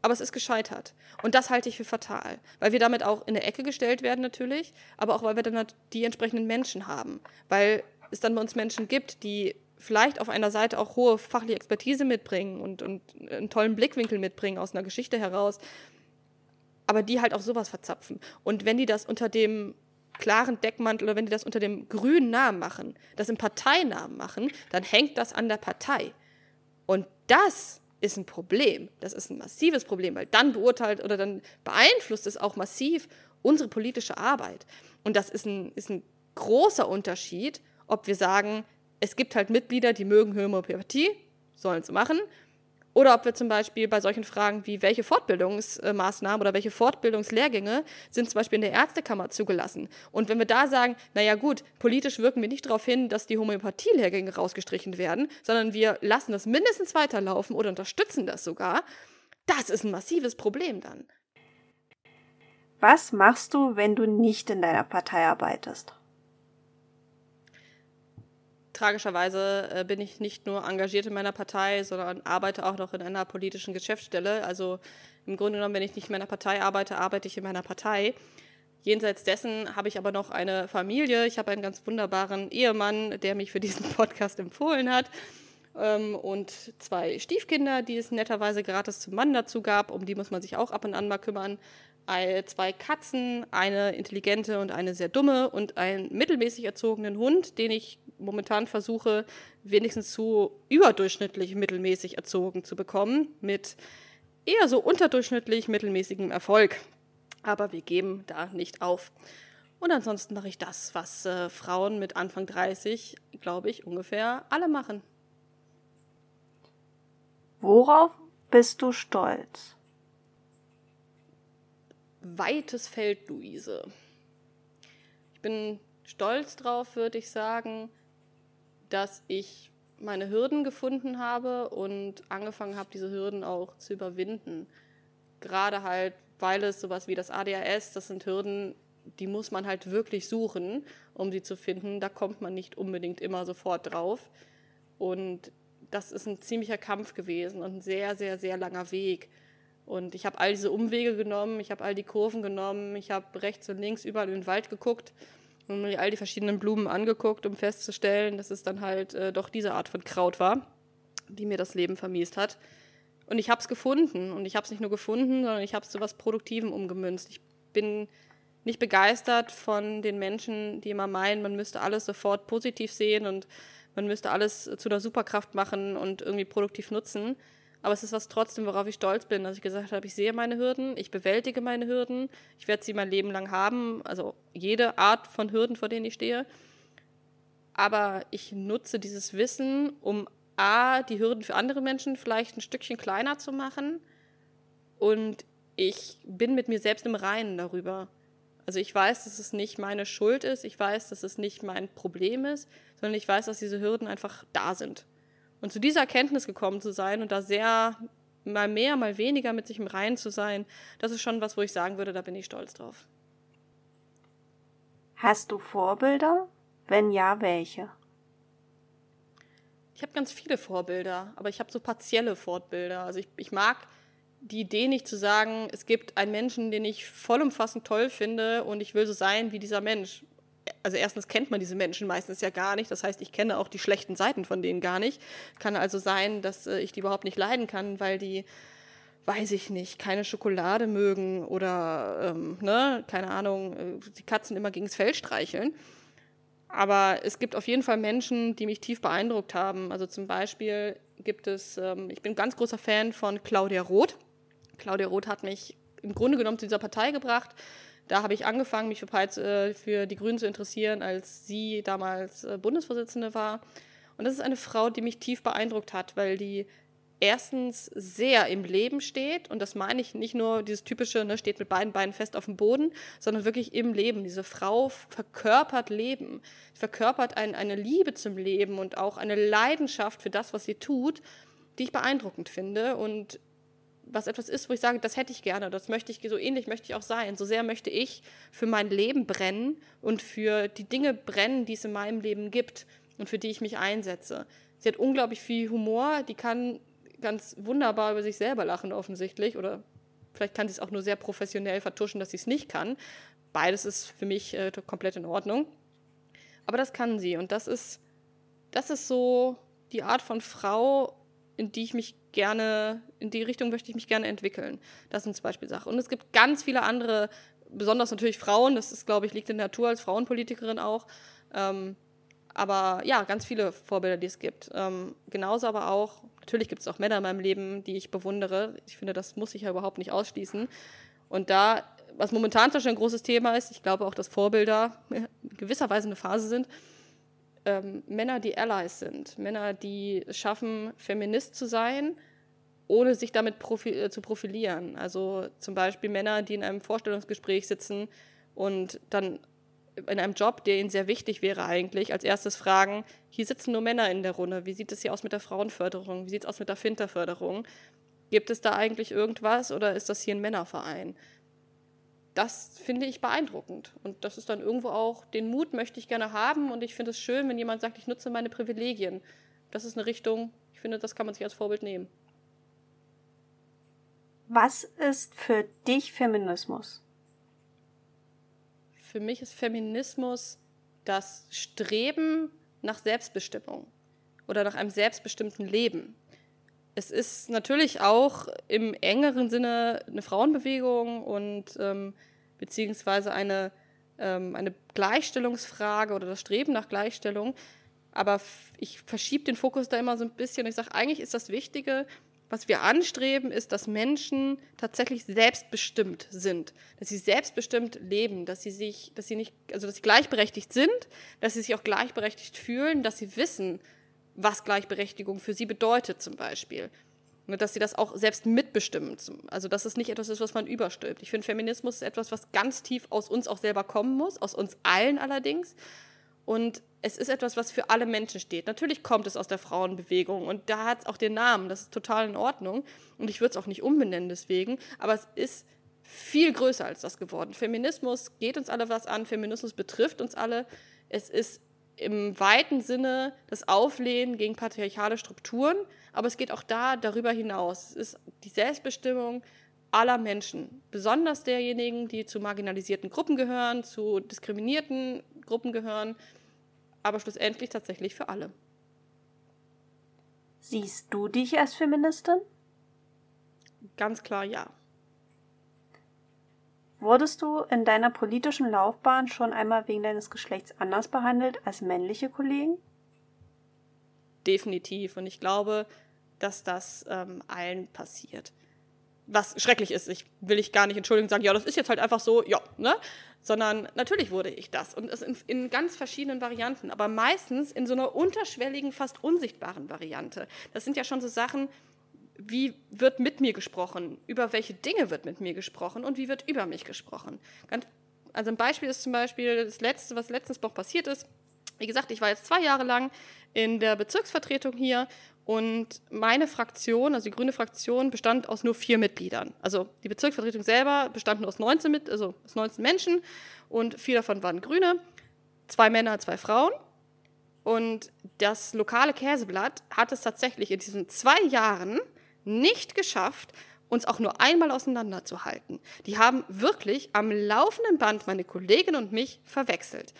aber es ist gescheitert. Und das halte ich für fatal, weil wir damit auch in eine Ecke gestellt werden natürlich, aber auch weil wir dann die entsprechenden Menschen haben, weil es dann bei uns Menschen gibt, die vielleicht auf einer Seite auch hohe fachliche Expertise mitbringen und, und einen tollen Blickwinkel mitbringen aus einer Geschichte heraus, aber die halt auch sowas verzapfen. Und wenn die das unter dem klaren Deckmantel oder wenn die das unter dem grünen Namen machen, das im Parteinamen machen, dann hängt das an der Partei. Und das ist ein Problem. Das ist ein massives Problem, weil dann beurteilt oder dann beeinflusst es auch massiv unsere politische Arbeit. Und das ist ein, ist ein großer Unterschied, ob wir sagen, es gibt halt Mitglieder, die mögen Homöopathie, sollen sie machen, oder ob wir zum Beispiel bei solchen Fragen wie, welche Fortbildungsmaßnahmen oder welche Fortbildungslehrgänge sind zum Beispiel in der Ärztekammer zugelassen. Und wenn wir da sagen, naja gut, politisch wirken wir nicht darauf hin, dass die Homöopathielehrgänge rausgestrichen werden, sondern wir lassen das mindestens weiterlaufen oder unterstützen das sogar, das ist ein massives Problem dann. Was machst du, wenn du nicht in deiner Partei arbeitest? Tragischerweise äh, bin ich nicht nur engagiert in meiner Partei, sondern arbeite auch noch in einer politischen Geschäftsstelle. Also im Grunde genommen, wenn ich nicht in meiner Partei arbeite, arbeite ich in meiner Partei. Jenseits dessen habe ich aber noch eine Familie. Ich habe einen ganz wunderbaren Ehemann, der mich für diesen Podcast empfohlen hat. Ähm, und zwei Stiefkinder, die es netterweise gratis zum Mann dazu gab. Um die muss man sich auch ab und an mal kümmern. Zwei Katzen, eine intelligente und eine sehr dumme und einen mittelmäßig erzogenen Hund, den ich momentan versuche, wenigstens zu überdurchschnittlich mittelmäßig erzogen zu bekommen, mit eher so unterdurchschnittlich mittelmäßigem Erfolg. Aber wir geben da nicht auf. Und ansonsten mache ich das, was äh, Frauen mit Anfang 30, glaube ich, ungefähr alle machen. Worauf bist du stolz? Weites Feld, Luise. Ich bin stolz drauf, würde ich sagen, dass ich meine Hürden gefunden habe und angefangen habe, diese Hürden auch zu überwinden. Gerade halt, weil es sowas wie das ADHS, das sind Hürden, die muss man halt wirklich suchen, um sie zu finden. Da kommt man nicht unbedingt immer sofort drauf. Und das ist ein ziemlicher Kampf gewesen und ein sehr, sehr, sehr langer Weg. Und ich habe all diese Umwege genommen, ich habe all die Kurven genommen, ich habe rechts und links überall in den Wald geguckt und mir all die verschiedenen Blumen angeguckt, um festzustellen, dass es dann halt äh, doch diese Art von Kraut war, die mir das Leben vermiest hat. Und ich habe es gefunden. Und ich habe es nicht nur gefunden, sondern ich habe es zu was Produktivem umgemünzt. Ich bin nicht begeistert von den Menschen, die immer meinen, man müsste alles sofort positiv sehen und man müsste alles zu einer Superkraft machen und irgendwie produktiv nutzen. Aber es ist was trotzdem, worauf ich stolz bin, dass ich gesagt habe, ich sehe meine Hürden, ich bewältige meine Hürden, ich werde sie mein Leben lang haben, also jede Art von Hürden, vor denen ich stehe. Aber ich nutze dieses Wissen, um A, die Hürden für andere Menschen vielleicht ein Stückchen kleiner zu machen. Und ich bin mit mir selbst im Reinen darüber. Also ich weiß, dass es nicht meine Schuld ist, ich weiß, dass es nicht mein Problem ist, sondern ich weiß, dass diese Hürden einfach da sind. Und zu dieser Erkenntnis gekommen zu sein und da sehr mal mehr, mal weniger mit sich im Reinen zu sein, das ist schon was, wo ich sagen würde, da bin ich stolz drauf. Hast du Vorbilder? Wenn ja, welche? Ich habe ganz viele Vorbilder, aber ich habe so partielle Vorbilder. Also ich, ich mag die Idee nicht zu sagen, es gibt einen Menschen, den ich vollumfassend toll finde und ich will so sein wie dieser Mensch also erstens kennt man diese Menschen meistens ja gar nicht. Das heißt, ich kenne auch die schlechten Seiten von denen gar nicht. Kann also sein, dass äh, ich die überhaupt nicht leiden kann, weil die, weiß ich nicht, keine Schokolade mögen oder, ähm, ne, keine Ahnung, äh, die Katzen immer gegens Fell streicheln. Aber es gibt auf jeden Fall Menschen, die mich tief beeindruckt haben. Also zum Beispiel gibt es, ähm, ich bin ein ganz großer Fan von Claudia Roth. Claudia Roth hat mich im Grunde genommen zu dieser Partei gebracht da habe ich angefangen, mich für, äh, für die Grünen zu interessieren, als sie damals äh, Bundesvorsitzende war. Und das ist eine Frau, die mich tief beeindruckt hat, weil die erstens sehr im Leben steht. Und das meine ich nicht nur dieses typische, ne, steht mit beiden Beinen fest auf dem Boden, sondern wirklich im Leben. Diese Frau verkörpert Leben, verkörpert ein, eine Liebe zum Leben und auch eine Leidenschaft für das, was sie tut, die ich beeindruckend finde. Und was etwas ist, wo ich sage, das hätte ich gerne, das möchte ich, so ähnlich möchte ich auch sein. So sehr möchte ich für mein Leben brennen und für die Dinge brennen, die es in meinem Leben gibt und für die ich mich einsetze. Sie hat unglaublich viel Humor, die kann ganz wunderbar über sich selber lachen, offensichtlich, oder vielleicht kann sie es auch nur sehr professionell vertuschen, dass sie es nicht kann. Beides ist für mich äh, komplett in Ordnung. Aber das kann sie und das ist, das ist so die Art von Frau, in die ich mich gerne, in die Richtung möchte ich mich gerne entwickeln. Das sind zum Beispiel Sachen. Und es gibt ganz viele andere, besonders natürlich Frauen, das ist, glaube ich, liegt in der Natur als Frauenpolitikerin auch. Ähm, aber ja, ganz viele Vorbilder, die es gibt. Ähm, genauso aber auch, natürlich gibt es auch Männer in meinem Leben, die ich bewundere. Ich finde, das muss ich ja überhaupt nicht ausschließen. Und da, was momentan schon ein großes Thema ist, ich glaube auch, dass Vorbilder in gewisser Weise eine Phase sind, ähm, Männer, die Allies sind, Männer, die schaffen, Feminist zu sein, ohne sich damit profi äh, zu profilieren. Also zum Beispiel Männer, die in einem Vorstellungsgespräch sitzen und dann in einem Job, der ihnen sehr wichtig wäre eigentlich, als erstes fragen, hier sitzen nur Männer in der Runde, wie sieht es hier aus mit der Frauenförderung, wie sieht es aus mit der Finterförderung? Gibt es da eigentlich irgendwas oder ist das hier ein Männerverein? Das finde ich beeindruckend. Und das ist dann irgendwo auch, den Mut möchte ich gerne haben und ich finde es schön, wenn jemand sagt, ich nutze meine Privilegien. Das ist eine Richtung, ich finde, das kann man sich als Vorbild nehmen. Was ist für dich Feminismus? Für mich ist Feminismus das Streben nach Selbstbestimmung oder nach einem selbstbestimmten Leben. Es ist natürlich auch im engeren Sinne eine Frauenbewegung und ähm, beziehungsweise eine, ähm, eine Gleichstellungsfrage oder das Streben nach Gleichstellung. Aber ich verschiebe den Fokus da immer so ein bisschen. Ich sage, eigentlich ist das Wichtige, was wir anstreben, ist, dass Menschen tatsächlich selbstbestimmt sind, dass sie selbstbestimmt leben, dass sie sich, dass sie nicht, also dass sie gleichberechtigt sind, dass sie sich auch gleichberechtigt fühlen, dass sie wissen, was Gleichberechtigung für sie bedeutet zum Beispiel. Und dass sie das auch selbst mitbestimmen. Also dass es nicht etwas ist, was man überstülpt. Ich finde, Feminismus ist etwas, was ganz tief aus uns auch selber kommen muss, aus uns allen allerdings. Und es ist etwas, was für alle Menschen steht. Natürlich kommt es aus der Frauenbewegung und da hat es auch den Namen. Das ist total in Ordnung. Und ich würde es auch nicht umbenennen deswegen. Aber es ist viel größer als das geworden. Feminismus geht uns alle was an. Feminismus betrifft uns alle. Es ist im weiten Sinne das Auflehnen gegen patriarchale Strukturen. Aber es geht auch da darüber hinaus. Es ist die Selbstbestimmung aller Menschen, besonders derjenigen, die zu marginalisierten Gruppen gehören, zu diskriminierten Gruppen gehören, aber schlussendlich tatsächlich für alle. Siehst du dich als Feministin? Ganz klar ja. Wurdest du in deiner politischen Laufbahn schon einmal wegen deines Geschlechts anders behandelt als männliche Kollegen? Definitiv. Und ich glaube, dass das ähm, allen passiert was schrecklich ist. Ich will ich gar nicht entschuldigen und sagen, ja, das ist jetzt halt einfach so, ja, ne? Sondern natürlich wurde ich das und es in, in ganz verschiedenen Varianten, aber meistens in so einer unterschwelligen, fast unsichtbaren Variante. Das sind ja schon so Sachen, wie wird mit mir gesprochen, über welche Dinge wird mit mir gesprochen und wie wird über mich gesprochen. Ganz, also ein Beispiel ist zum Beispiel das Letzte, was letztens noch passiert ist. Wie gesagt, ich war jetzt zwei Jahre lang in der Bezirksvertretung hier und meine Fraktion, also die grüne Fraktion, bestand aus nur vier Mitgliedern. Also die Bezirksvertretung selber bestand nur aus 19, mit, also aus 19 Menschen und vier davon waren Grüne, zwei Männer, zwei Frauen. Und das lokale Käseblatt hat es tatsächlich in diesen zwei Jahren nicht geschafft, uns auch nur einmal auseinanderzuhalten. Die haben wirklich am laufenden Band meine Kollegin und mich verwechselt.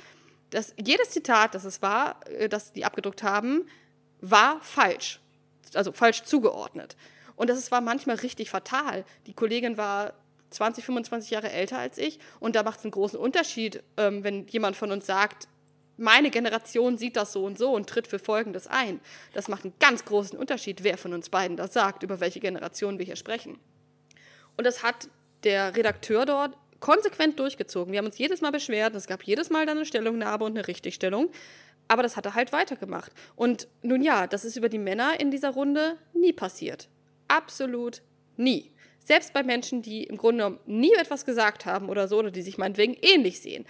Das, jedes Zitat, das es war, äh, das die abgedruckt haben, war falsch, also falsch zugeordnet. Und das war manchmal richtig fatal. Die Kollegin war 20, 25 Jahre älter als ich und da macht es einen großen Unterschied, ähm, wenn jemand von uns sagt, meine Generation sieht das so und so und tritt für Folgendes ein. Das macht einen ganz großen Unterschied, wer von uns beiden das sagt, über welche Generation wir hier sprechen. Und das hat der Redakteur dort konsequent durchgezogen. Wir haben uns jedes Mal beschwert, es gab jedes Mal dann eine Stellungnahme und eine Richtigstellung. Aber das hat er halt weitergemacht. Und nun ja, das ist über die Männer in dieser Runde nie passiert. Absolut nie. Selbst bei Menschen, die im Grunde genommen nie etwas gesagt haben oder so, oder die sich meinetwegen ähnlich sehen,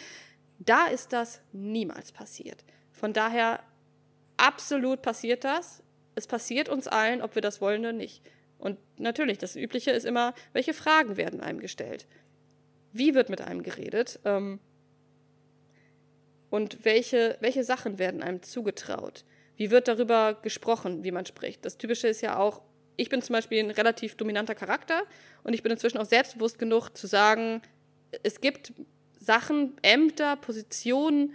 da ist das niemals passiert. Von daher, absolut passiert das. Es passiert uns allen, ob wir das wollen oder nicht. Und natürlich, das Übliche ist immer, welche Fragen werden einem gestellt? Wie wird mit einem geredet? Ähm, und welche, welche Sachen werden einem zugetraut? Wie wird darüber gesprochen, wie man spricht? Das Typische ist ja auch, ich bin zum Beispiel ein relativ dominanter Charakter und ich bin inzwischen auch selbstbewusst genug zu sagen, es gibt Sachen, Ämter, Positionen,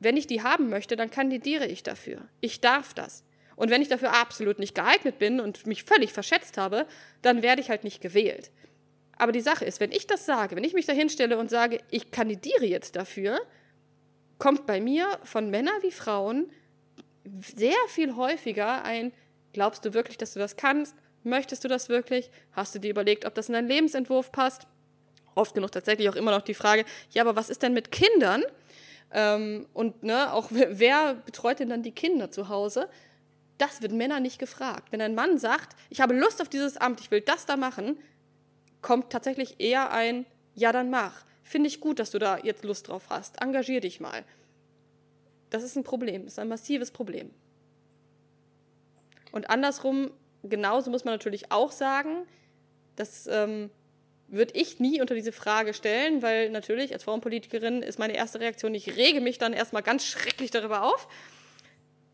wenn ich die haben möchte, dann kandidiere ich dafür. Ich darf das. Und wenn ich dafür absolut nicht geeignet bin und mich völlig verschätzt habe, dann werde ich halt nicht gewählt. Aber die Sache ist, wenn ich das sage, wenn ich mich da hinstelle und sage, ich kandidiere jetzt dafür, kommt bei mir von Männern wie Frauen sehr viel häufiger ein, glaubst du wirklich, dass du das kannst? Möchtest du das wirklich? Hast du dir überlegt, ob das in deinen Lebensentwurf passt? Oft genug tatsächlich auch immer noch die Frage, ja, aber was ist denn mit Kindern? Ähm, und ne, auch wer betreut denn dann die Kinder zu Hause? Das wird Männer nicht gefragt. Wenn ein Mann sagt, ich habe Lust auf dieses Amt, ich will das da machen, kommt tatsächlich eher ein, ja, dann mach. Finde ich gut, dass du da jetzt Lust drauf hast. Engagier dich mal. Das ist ein Problem, ist ein massives Problem. Und andersrum, genauso muss man natürlich auch sagen, das ähm, würde ich nie unter diese Frage stellen, weil natürlich als Frauenpolitikerin ist meine erste Reaktion, ich rege mich dann erstmal ganz schrecklich darüber auf.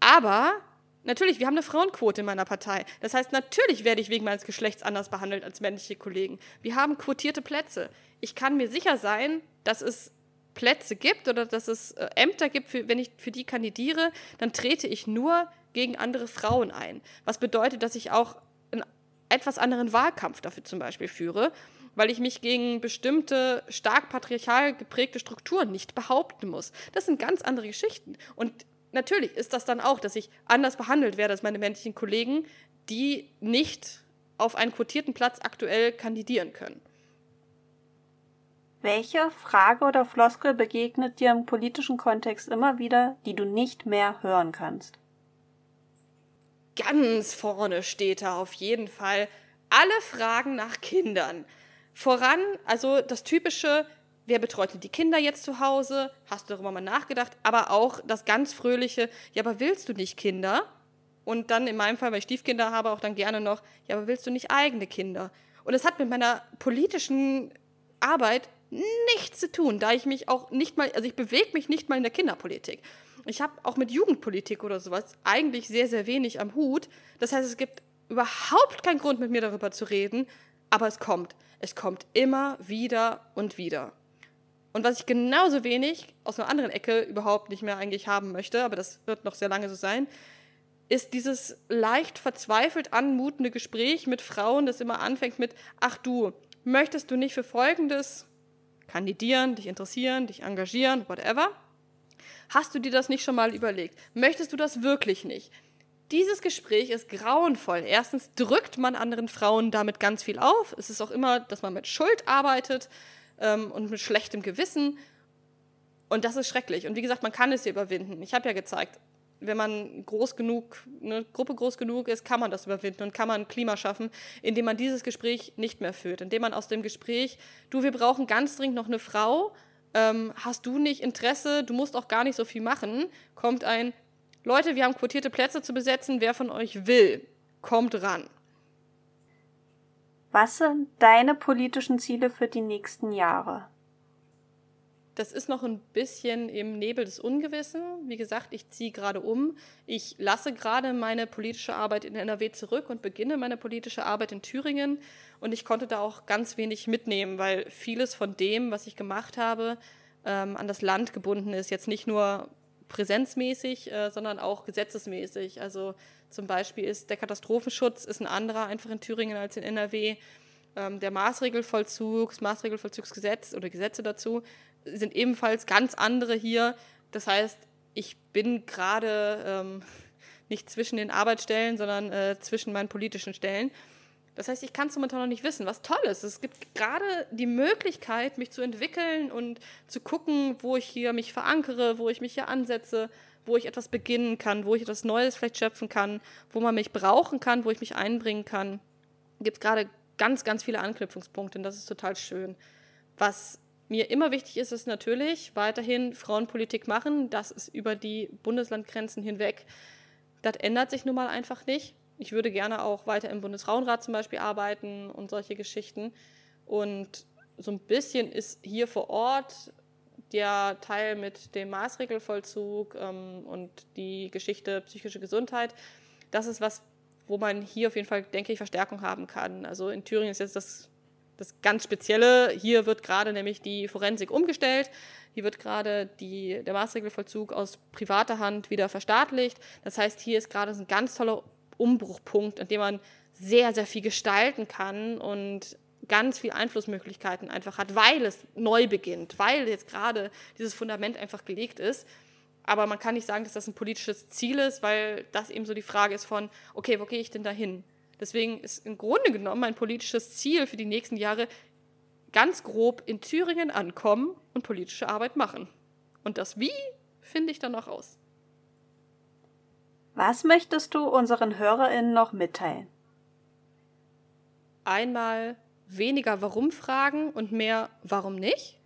Aber Natürlich, wir haben eine Frauenquote in meiner Partei. Das heißt, natürlich werde ich wegen meines Geschlechts anders behandelt als männliche Kollegen. Wir haben quotierte Plätze. Ich kann mir sicher sein, dass es Plätze gibt oder dass es äh, Ämter gibt, für, wenn ich für die kandidiere, dann trete ich nur gegen andere Frauen ein. Was bedeutet, dass ich auch einen etwas anderen Wahlkampf dafür zum Beispiel führe, weil ich mich gegen bestimmte stark patriarchal geprägte Strukturen nicht behaupten muss. Das sind ganz andere Geschichten. Und natürlich ist das dann auch, dass ich anders behandelt werde als meine männlichen Kollegen, die nicht auf einen quotierten Platz aktuell kandidieren können. Welche Frage oder Floskel begegnet dir im politischen Kontext immer wieder, die du nicht mehr hören kannst? Ganz vorne steht da auf jeden Fall alle Fragen nach Kindern. Voran, also das typische, wer betreut die Kinder jetzt zu Hause? Hast du darüber mal nachgedacht? Aber auch das ganz fröhliche, ja, aber willst du nicht Kinder? Und dann in meinem Fall, weil ich Stiefkinder habe, auch dann gerne noch, ja, aber willst du nicht eigene Kinder? Und es hat mit meiner politischen Arbeit nichts zu tun, da ich mich auch nicht mal, also ich bewege mich nicht mal in der Kinderpolitik. Ich habe auch mit Jugendpolitik oder sowas eigentlich sehr, sehr wenig am Hut. Das heißt, es gibt überhaupt keinen Grund, mit mir darüber zu reden, aber es kommt. Es kommt immer wieder und wieder. Und was ich genauso wenig aus einer anderen Ecke überhaupt nicht mehr eigentlich haben möchte, aber das wird noch sehr lange so sein, ist dieses leicht verzweifelt anmutende Gespräch mit Frauen, das immer anfängt mit, ach du, möchtest du nicht für Folgendes kandidieren, dich interessieren, dich engagieren, whatever? Hast du dir das nicht schon mal überlegt? Möchtest du das wirklich nicht? Dieses Gespräch ist grauenvoll. Erstens drückt man anderen Frauen damit ganz viel auf. Es ist auch immer, dass man mit Schuld arbeitet ähm, und mit schlechtem Gewissen. Und das ist schrecklich. Und wie gesagt, man kann es hier überwinden. Ich habe ja gezeigt, wenn man groß genug, eine Gruppe groß genug ist, kann man das überwinden und kann man ein Klima schaffen, indem man dieses Gespräch nicht mehr führt, indem man aus dem Gespräch, du, wir brauchen ganz dringend noch eine Frau, ähm, hast du nicht Interesse, du musst auch gar nicht so viel machen, kommt ein, Leute, wir haben quotierte Plätze zu besetzen, wer von euch will, kommt ran. Was sind deine politischen Ziele für die nächsten Jahre? Das ist noch ein bisschen im Nebel des Ungewissen. Wie gesagt, ich ziehe gerade um. Ich lasse gerade meine politische Arbeit in NRW zurück und beginne meine politische Arbeit in Thüringen. Und ich konnte da auch ganz wenig mitnehmen, weil vieles von dem, was ich gemacht habe, ähm, an das Land gebunden ist. Jetzt nicht nur präsenzmäßig, äh, sondern auch gesetzesmäßig. Also zum Beispiel ist der Katastrophenschutz ist ein anderer einfach in Thüringen als in NRW. Ähm, der Maßregelvollzug, das Maßregelvollzugsgesetz oder Gesetze dazu sind ebenfalls ganz andere hier. Das heißt, ich bin gerade ähm, nicht zwischen den Arbeitsstellen, sondern äh, zwischen meinen politischen Stellen. Das heißt, ich kann es momentan noch nicht wissen, was toll ist. Es gibt gerade die Möglichkeit, mich zu entwickeln und zu gucken, wo ich hier mich verankere, wo ich mich hier ansetze, wo ich etwas beginnen kann, wo ich etwas Neues vielleicht schöpfen kann, wo man mich brauchen kann, wo ich mich einbringen kann. Es gibt gerade ganz, ganz viele Anknüpfungspunkte und das ist total schön. Was mir immer wichtig ist es natürlich, weiterhin Frauenpolitik machen. Das ist über die Bundeslandgrenzen hinweg. Das ändert sich nun mal einfach nicht. Ich würde gerne auch weiter im Bundesfrauenrat zum Beispiel arbeiten und solche Geschichten. Und so ein bisschen ist hier vor Ort der Teil mit dem Maßregelvollzug ähm, und die Geschichte psychische Gesundheit. Das ist was, wo man hier auf jeden Fall, denke ich, Verstärkung haben kann. Also in Thüringen ist jetzt das das ganz Spezielle. Hier wird gerade nämlich die Forensik umgestellt. Hier wird gerade die, der Maßregelvollzug aus privater Hand wieder verstaatlicht. Das heißt, hier ist gerade ein ganz toller Umbruchpunkt, an dem man sehr, sehr viel gestalten kann und ganz viel Einflussmöglichkeiten einfach hat, weil es neu beginnt, weil jetzt gerade dieses Fundament einfach gelegt ist. Aber man kann nicht sagen, dass das ein politisches Ziel ist, weil das eben so die Frage ist von, okay, wo gehe ich denn da hin? Deswegen ist im Grunde genommen mein politisches Ziel für die nächsten Jahre ganz grob in Thüringen ankommen und politische Arbeit machen. Und das Wie finde ich dann noch aus. Was möchtest du unseren HörerInnen noch mitteilen? Einmal weniger Warum-Fragen und mehr Warum nicht.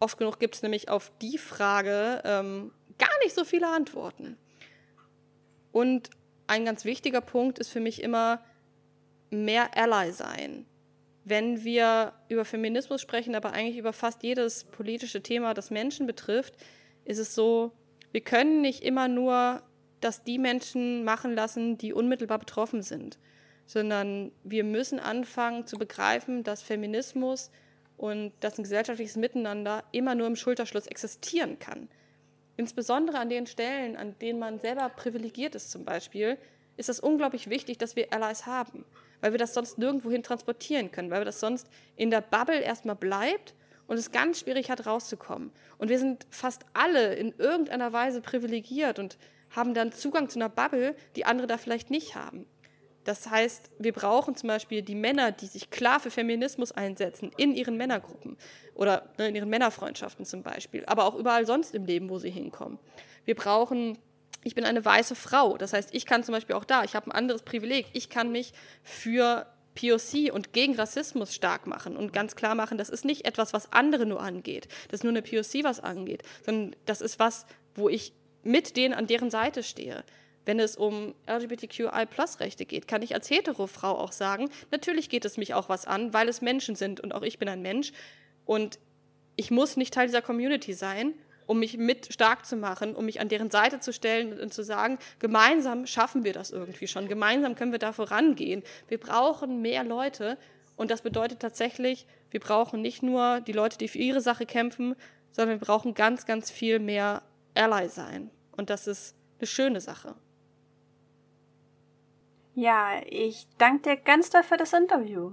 Oft genug gibt es nämlich auf die Frage ähm, gar nicht so viele Antworten. Und ein ganz wichtiger Punkt ist für mich immer mehr Ally sein. Wenn wir über Feminismus sprechen, aber eigentlich über fast jedes politische Thema, das Menschen betrifft, ist es so, wir können nicht immer nur das die Menschen machen lassen, die unmittelbar betroffen sind, sondern wir müssen anfangen zu begreifen, dass Feminismus und dass ein gesellschaftliches Miteinander immer nur im Schulterschluss existieren kann. Insbesondere an den Stellen, an denen man selber privilegiert ist zum Beispiel, ist es unglaublich wichtig, dass wir Allies haben, weil wir das sonst nirgendwohin transportieren können, weil wir das sonst in der Bubble erstmal bleibt und es ganz schwierig hat, rauszukommen. Und wir sind fast alle in irgendeiner Weise privilegiert und haben dann Zugang zu einer Bubble, die andere da vielleicht nicht haben. Das heißt, wir brauchen zum Beispiel die Männer, die sich klar für Feminismus einsetzen, in ihren Männergruppen oder ne, in ihren Männerfreundschaften zum Beispiel, aber auch überall sonst im Leben, wo sie hinkommen. Wir brauchen, ich bin eine weiße Frau, das heißt, ich kann zum Beispiel auch da, ich habe ein anderes Privileg, ich kann mich für POC und gegen Rassismus stark machen und ganz klar machen, das ist nicht etwas, was andere nur angeht, das ist nur eine POC, was angeht, sondern das ist was, wo ich mit denen an deren Seite stehe. Wenn es um LGBTQI-Plus-Rechte geht, kann ich als Hetero-Frau auch sagen, natürlich geht es mich auch was an, weil es Menschen sind und auch ich bin ein Mensch. Und ich muss nicht Teil dieser Community sein, um mich mit stark zu machen, um mich an deren Seite zu stellen und zu sagen, gemeinsam schaffen wir das irgendwie schon, gemeinsam können wir da vorangehen. Wir brauchen mehr Leute und das bedeutet tatsächlich, wir brauchen nicht nur die Leute, die für ihre Sache kämpfen, sondern wir brauchen ganz, ganz viel mehr Ally sein. Und das ist eine schöne Sache. Ja, ich danke dir ganz doll für das Interview.